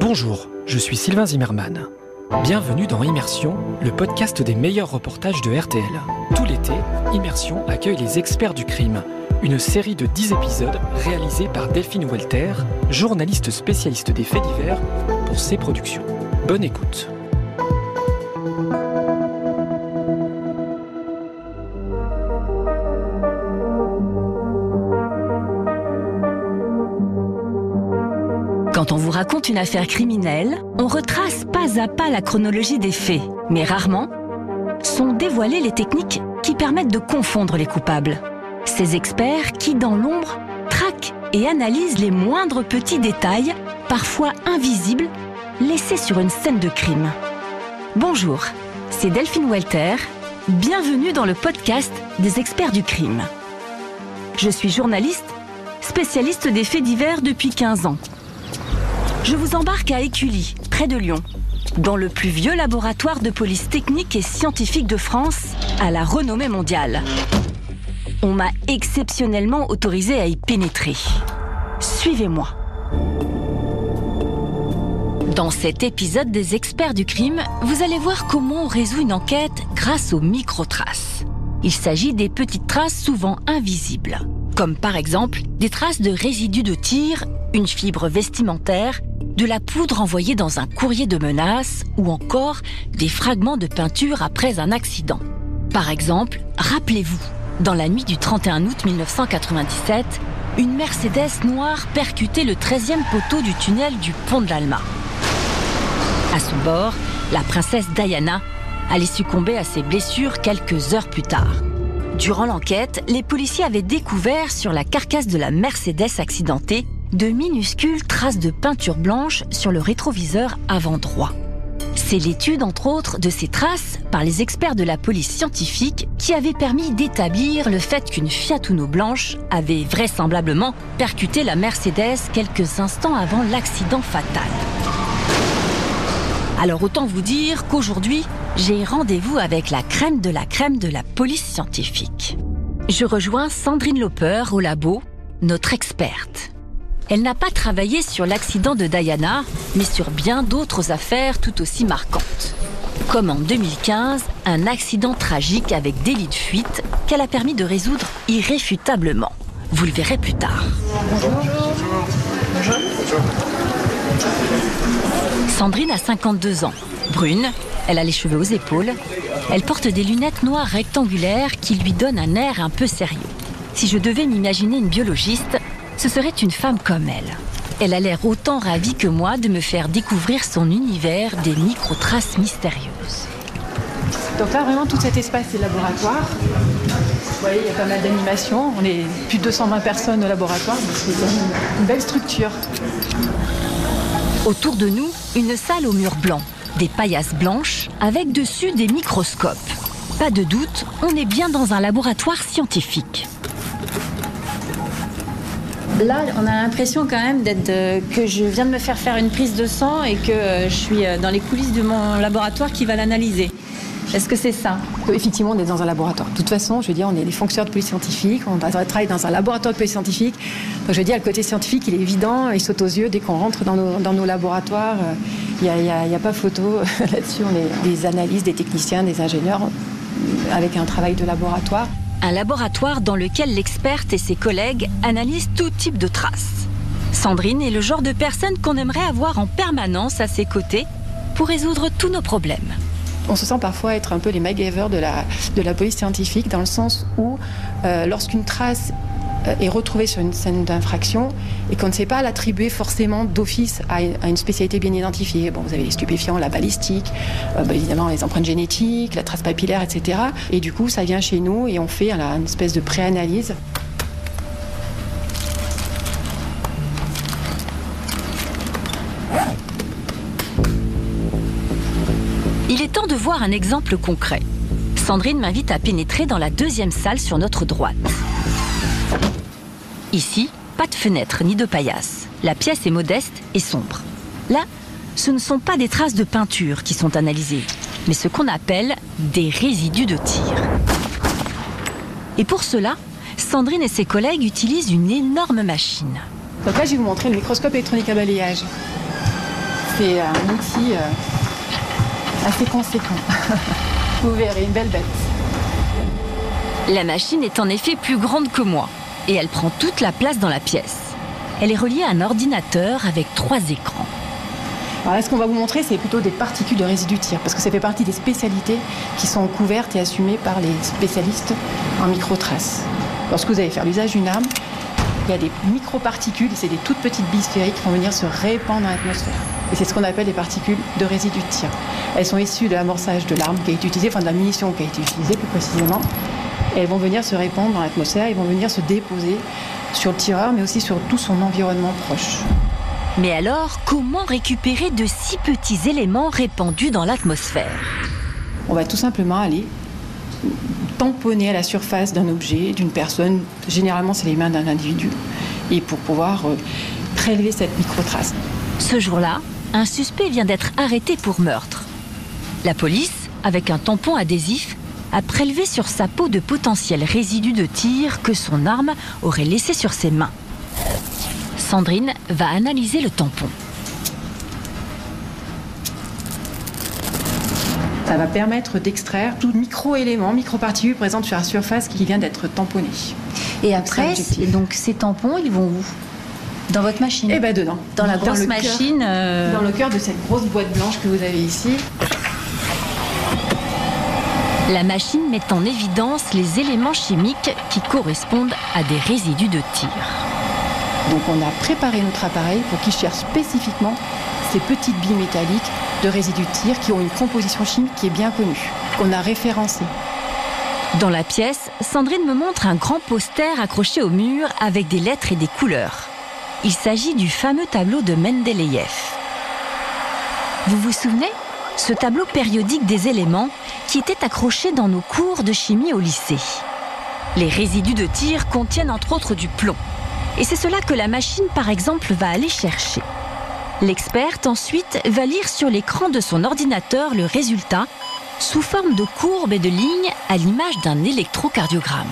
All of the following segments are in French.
Bonjour, je suis Sylvain Zimmermann. Bienvenue dans Immersion, le podcast des meilleurs reportages de RTL. Tout l'été, Immersion accueille les experts du crime, une série de 10 épisodes réalisés par Delphine Walter, journaliste spécialiste des faits divers pour ses productions. Bonne écoute. Quand on vous raconte une affaire criminelle, on retrace pas à pas la chronologie des faits, mais rarement sont dévoilées les techniques qui permettent de confondre les coupables. Ces experts qui, dans l'ombre, traquent et analysent les moindres petits détails, parfois invisibles, laissés sur une scène de crime. Bonjour, c'est Delphine Walter. Bienvenue dans le podcast des experts du crime. Je suis journaliste, spécialiste des faits divers depuis 15 ans. Je vous embarque à Écully, près de Lyon, dans le plus vieux laboratoire de police technique et scientifique de France, à la renommée mondiale. On m'a exceptionnellement autorisé à y pénétrer. Suivez-moi. Dans cet épisode des experts du crime, vous allez voir comment on résout une enquête grâce aux microtraces. Il s'agit des petites traces souvent invisibles, comme par exemple des traces de résidus de tir, une fibre vestimentaire, de la poudre envoyée dans un courrier de menace ou encore des fragments de peinture après un accident. Par exemple, rappelez-vous, dans la nuit du 31 août 1997, une Mercedes noire percutait le 13e poteau du tunnel du pont de l'Alma. À son bord, la princesse Diana allait succomber à ses blessures quelques heures plus tard. Durant l'enquête, les policiers avaient découvert sur la carcasse de la Mercedes accidentée de minuscules traces de peinture blanche sur le rétroviseur avant droit. C'est l'étude, entre autres, de ces traces par les experts de la police scientifique qui avait permis d'établir le fait qu'une Fiat Uno blanche avait vraisemblablement percuté la Mercedes quelques instants avant l'accident fatal. Alors autant vous dire qu'aujourd'hui, j'ai rendez-vous avec la crème de la crème de la police scientifique. Je rejoins Sandrine Loper au labo, notre experte. Elle n'a pas travaillé sur l'accident de Diana, mais sur bien d'autres affaires tout aussi marquantes. Comme en 2015, un accident tragique avec délit de fuite qu'elle a permis de résoudre irréfutablement. Vous le verrez plus tard. Bonjour. Sandrine a 52 ans. Brune, elle a les cheveux aux épaules. Elle porte des lunettes noires rectangulaires qui lui donnent un air un peu sérieux. Si je devais m'imaginer une biologiste, ce serait une femme comme elle. Elle a l'air autant ravie que moi de me faire découvrir son univers des microtraces mystérieuses. Donc là, vraiment, tout cet espace, c'est laboratoire. Vous voyez, il y a pas mal d'animations. On est plus de 220 personnes au laboratoire, donc c'est une, une belle structure. Autour de nous, une salle aux murs blancs, des paillasses blanches avec dessus des microscopes. Pas de doute, on est bien dans un laboratoire scientifique. Là, on a l'impression quand même d'être euh, que je viens de me faire faire une prise de sang et que euh, je suis euh, dans les coulisses de mon laboratoire qui va l'analyser. Est-ce que c'est ça? Effectivement, on est dans un laboratoire. De toute façon, je veux dire, on est des fonctionnaires de police scientifique, on travaille dans un laboratoire de police scientifique. Donc, je veux dire, le côté scientifique, il est évident, il saute aux yeux dès qu'on rentre dans nos, laboratoires. Il n'y a, a pas photo là-dessus. On est des analystes, des techniciens, des ingénieurs avec un travail de laboratoire. Un laboratoire dans lequel l'experte et ses collègues analysent tout type de traces. Sandrine est le genre de personne qu'on aimerait avoir en permanence à ses côtés pour résoudre tous nos problèmes. On se sent parfois être un peu les MacGyver de la, de la police scientifique, dans le sens où, euh, lorsqu'une trace est retrouvée sur une scène d'infraction et qu'on ne sait pas l'attribuer forcément d'office à, une spécialité bien identifiée. Bon, vous avez les stupéfiants, la balistique, euh, bah, évidemment les empreintes génétiques, la trace papillaire, etc. Et du coup, ça vient chez nous et on fait une espèce de préanalyse. Il est temps de voir un exemple concret. Sandrine m'invite à pénétrer dans la deuxième salle sur notre droite. Ici, pas de fenêtre ni de paillasse. La pièce est modeste et sombre. Là, ce ne sont pas des traces de peinture qui sont analysées, mais ce qu'on appelle des résidus de tir. Et pour cela, Sandrine et ses collègues utilisent une énorme machine. Donc là, je vais vous montrer le microscope électronique à balayage. C'est un outil euh, assez conséquent. vous verrez, une belle bête. La machine est en effet plus grande que moi et elle prend toute la place dans la pièce. Elle est reliée à un ordinateur avec trois écrans. Alors là, ce qu'on va vous montrer, c'est plutôt des particules de résidus de tir, parce que ça fait partie des spécialités qui sont couvertes et assumées par les spécialistes en microtraces. Lorsque vous allez faire l'usage d'une arme, il y a des microparticules, c'est des toutes petites billes sphériques qui vont venir se répandre dans l'atmosphère. Et c'est ce qu'on appelle des particules de résidus de tir. Elles sont issues de l'amorçage de l'arme qui a été utilisée, enfin de la munition qui a été utilisée plus précisément. Et elles vont venir se répandre dans l'atmosphère, elles vont venir se déposer sur le tireur, mais aussi sur tout son environnement proche. Mais alors, comment récupérer de si petits éléments répandus dans l'atmosphère? On va tout simplement aller tamponner à la surface d'un objet, d'une personne, généralement c'est les mains d'un individu, et pour pouvoir euh, prélever cette microtrace. Ce jour-là, un suspect vient d'être arrêté pour meurtre. La police, avec un tampon adhésif, a prélevé sur sa peau de potentiels résidus de tir que son arme aurait laissé sur ses mains. Sandrine va analyser le tampon. Ça va permettre d'extraire tout micro-élément, micro-particule présente sur la surface qui vient d'être tamponné. Et après, donc ces tampons, ils vont où? Dans votre machine? Eh bien dedans. Dans la grosse machine euh, Dans le cœur de cette grosse boîte blanche que vous avez ici. La machine met en évidence les éléments chimiques qui correspondent à des résidus de tir. Donc on a préparé notre appareil pour qu'il cherche spécifiquement ces petites billes métalliques de résidus de tir qui ont une composition chimique qui est bien connue, qu'on a référencée. Dans la pièce, Sandrine me montre un grand poster accroché au mur avec des lettres et des couleurs. Il s'agit du fameux tableau de Mendeleïev. Vous vous souvenez? Ce tableau périodique des éléments qui était accroché dans nos cours de chimie au lycée. Les résidus de tir contiennent entre autres du plomb. Et c'est cela que la machine, par exemple, va aller chercher. L'experte ensuite va lire sur l'écran de son ordinateur le résultat sous forme de courbes et de lignes à l'image d'un électrocardiogramme.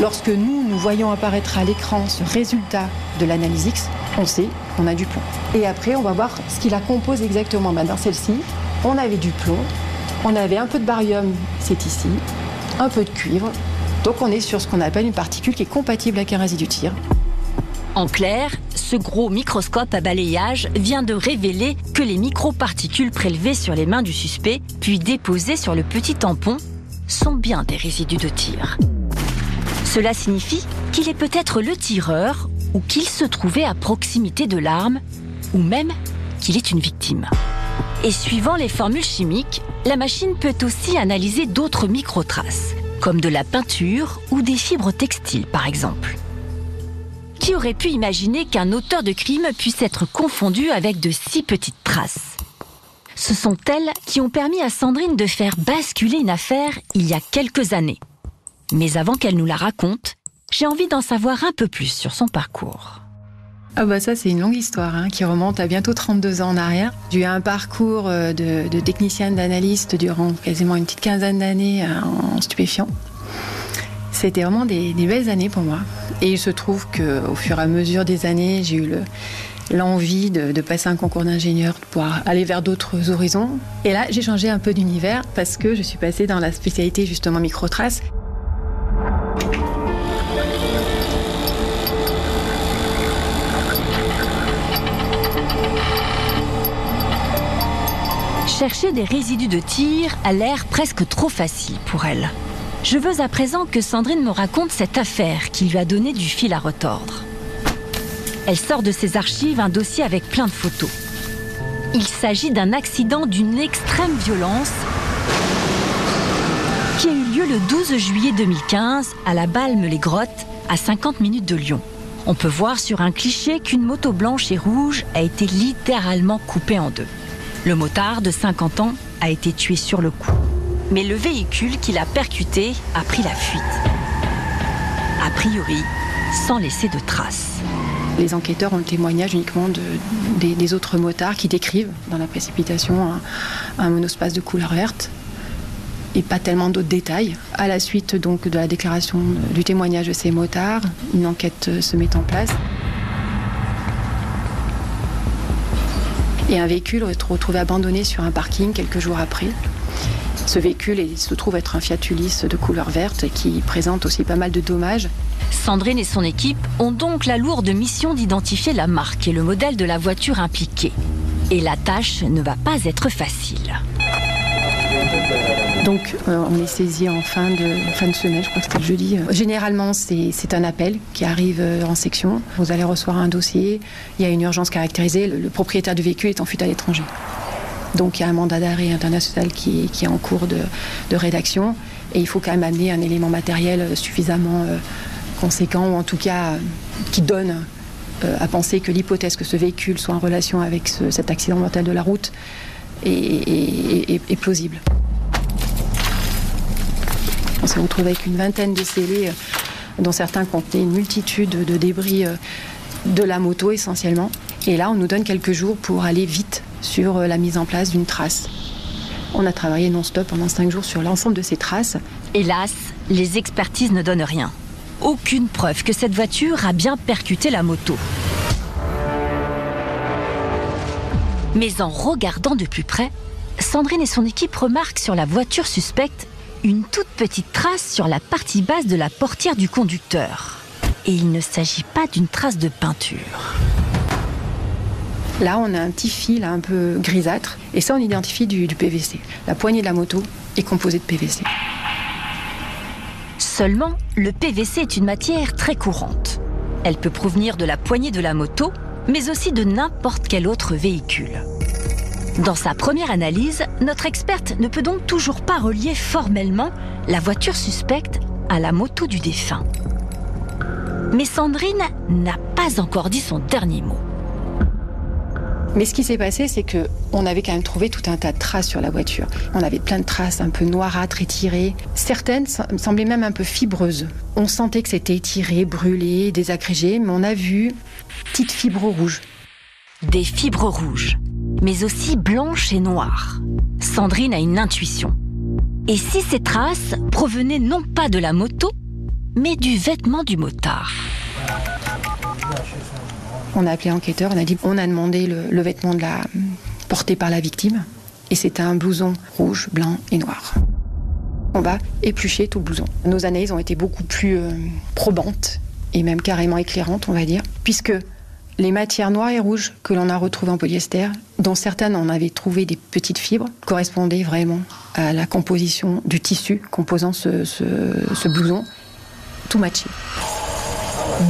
Lorsque nous, nous voyons apparaître à l'écran ce résultat de l'analyse X, on sait a du plomb. Et après, on va voir ce qui la compose exactement. Ben, dans celle-ci, on avait du plomb, on avait un peu de barium, c'est ici, un peu de cuivre, donc on est sur ce qu'on appelle une particule qui est compatible avec un résidu de tir. En clair, ce gros microscope à balayage vient de révéler que les microparticules prélevées sur les mains du suspect, puis déposées sur le petit tampon, sont bien des résidus de tir. Cela signifie qu'il est peut-être le tireur ou qu'il se trouvait à proximité de l'arme, ou même qu'il est une victime. Et suivant les formules chimiques, la machine peut aussi analyser d'autres microtraces, comme de la peinture ou des fibres textiles par exemple. Qui aurait pu imaginer qu'un auteur de crime puisse être confondu avec de si petites traces? Ce sont elles qui ont permis à Sandrine de faire basculer une affaire il y a quelques années. Mais avant qu'elle nous la raconte, j'ai envie d'en savoir un peu plus sur son parcours. Ah bah ça c'est une longue histoire hein, qui remonte à bientôt 32 ans en arrière. J'ai eu un parcours euh, de, de technicienne d'analyste durant quasiment une petite quinzaine d'années euh, en stupéfiant. C'était vraiment des, des, belles années pour moi. Et il se trouve qu'au fur et à mesure des années, j'ai eu l'envie de, de, passer un concours d'ingénieur, de pouvoir aller vers d'autres horizons. Et là, j'ai changé un peu d'univers parce que je suis passée dans la spécialité justement microtrace. Chercher des résidus de tir a l'air presque trop facile pour elle. Je veux à présent que Sandrine me raconte cette affaire qui lui a donné du fil à retordre. Elle sort de ses archives un dossier avec plein de photos. Il s'agit d'un accident d'une extrême violence qui a eu lieu le 12 juillet 2015 à la Balme-les-Grottes, à 50 minutes de Lyon. On peut voir sur un cliché qu'une moto blanche et rouge a été littéralement coupée en deux. Le motard de 50 ans a été tué sur le coup. Mais le véhicule qui l'a percuté a pris la fuite. A priori, sans laisser de traces. Les enquêteurs ont le témoignage uniquement de, des, des, autres motards qui décrivent dans la précipitation un, un monospace de couleur verte. et pas tellement d'autres détails. À la suite donc de la déclaration du témoignage de ces motards, une enquête se met en place. Et un véhicule est retrouvé abandonné sur un parking quelques jours après. Ce véhicule se trouve être un Fiat de couleur verte qui présente aussi pas mal de dommages. Sandrine et son équipe ont donc la lourde mission d'identifier la marque et le modèle de la voiture impliquée. Et la tâche ne va pas être facile. Donc euh, on est saisi en fin de, semaine, je crois que c'était jeudi. Généralement c'est un appel qui arrive euh, en section. Vous allez recevoir un dossier, il y a une urgence caractérisée, le, propriétaire du véhicule est en fuite à l'étranger. Donc il y a un mandat d'arrêt international qui, est en cours de, rédaction et il faut quand même amener un élément matériel suffisamment euh, conséquent ou en tout cas qui donne à penser que l'hypothèse que ce véhicule soit en relation avec ce, cet accident mortel de la route est plausible. On s'est retrouvé avec une vingtaine de scellés, dont certains contenaient une multitude de débris de la moto essentiellement. Et là, on nous donne quelques jours pour aller vite sur la mise en place d'une trace. On a travaillé non-stop pendant cinq jours sur l'ensemble de ces traces. Hélas, les expertises ne donnent rien. Aucune preuve que cette voiture a bien percuté la moto. Mais en regardant de plus près, Sandrine et son équipe remarquent sur la voiture suspecte une toute petite trace sur la partie basse de la portière du conducteur. Et il ne s'agit pas d'une trace de peinture. Là, on a un petit fil un peu grisâtre, et ça, on identifie du, du PVC. La poignée de la moto est composée de PVC. Seulement, le PVC est une matière très courante. Elle peut provenir de la poignée de la moto, mais aussi de n'importe quel autre véhicule. Dans sa première analyse, notre experte ne peut donc toujours pas relier formellement la voiture suspecte à la moto du défunt. Mais Sandrine n'a pas encore dit son dernier mot. Mais ce qui s'est passé, c'est que on avait quand même trouvé tout un tas de traces sur la voiture. On avait plein de traces un peu noirâtres, étirées. Certaines semblaient même un peu fibreuses. On sentait que c'était étiré, brûlé, désagrégé, mais on a vu petites fibres rouges. Des fibres rouges mais aussi blanche et noire. Sandrine a une intuition. Et si ces traces provenaient non pas de la moto, mais du vêtement du motard? On a appelé enquêteur, on a dit on a demandé le, vêtement de la, porté par la victime, et c'était un blouson rouge, blanc et noir. On va éplucher tout le blouson. Nos analyses ont été beaucoup plus euh, probantes et même carrément éclairantes, on va dire, puisque les matières noires et rouges que l'on a retrouvées en polyester, dont certaines en avaient trouvé des petites fibres, correspondaient vraiment à la composition du tissu composant ce, ce, ce blouson. Tout matché.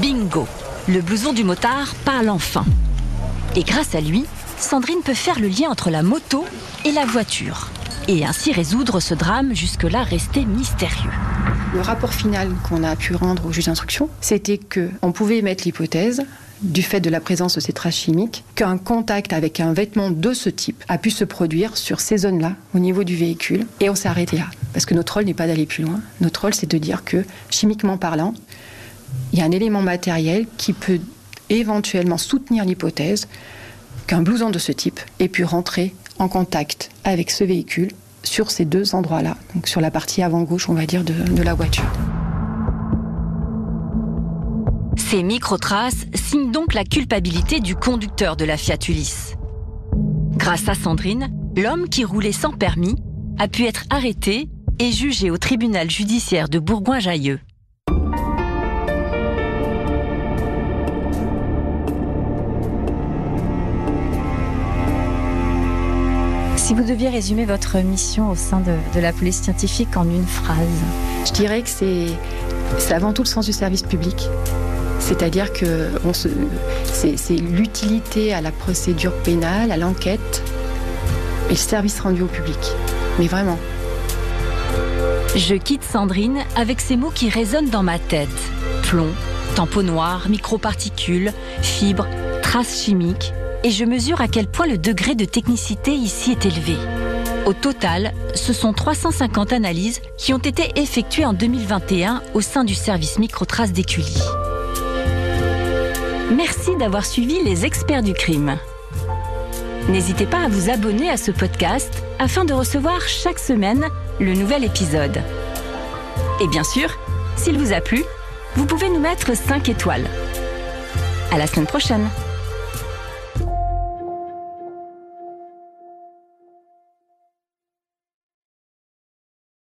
Bingo Le blouson du motard parle enfin. Et grâce à lui, Sandrine peut faire le lien entre la moto et la voiture. Et ainsi résoudre ce drame jusque-là resté mystérieux. Le rapport final qu'on a pu rendre au juge d'instruction, c'était qu'on pouvait émettre l'hypothèse du fait de la présence de ces traces chimiques, qu'un contact avec un vêtement de ce type a pu se produire sur ces zones-là, au niveau du véhicule. Et on s'est arrêté là. Parce que notre rôle n'est pas d'aller plus loin. Notre rôle, c'est de dire que, chimiquement parlant, il y a un élément matériel qui peut éventuellement soutenir l'hypothèse qu'un blouson de ce type ait pu rentrer en contact avec ce véhicule sur ces deux endroits-là, donc sur la partie avant-gauche, on va dire, de, de la voiture. Ces microtraces signent donc la culpabilité du conducteur de la Fiat Ulysse. Grâce à Sandrine, l'homme qui roulait sans permis a pu être arrêté et jugé au tribunal judiciaire de Bourgoin-Jallieu. Si vous deviez résumer votre mission au sein de, de la police scientifique en une phrase Je dirais que c'est avant tout le sens du service public. C'est-à-dire que c'est l'utilité à la procédure pénale, à l'enquête et le service rendu au public. Mais vraiment. Je quitte Sandrine avec ces mots qui résonnent dans ma tête. Plomb, tampon noir, microparticules, fibres, traces chimiques. Et je mesure à quel point le degré de technicité ici est élevé. Au total, ce sont 350 analyses qui ont été effectuées en 2021 au sein du service microtraces d'Écully. Merci d'avoir suivi les experts du crime. N'hésitez pas à vous abonner à ce podcast afin de recevoir chaque semaine le nouvel épisode. Et bien sûr, s'il vous a plu, vous pouvez nous mettre 5 étoiles. À la semaine prochaine!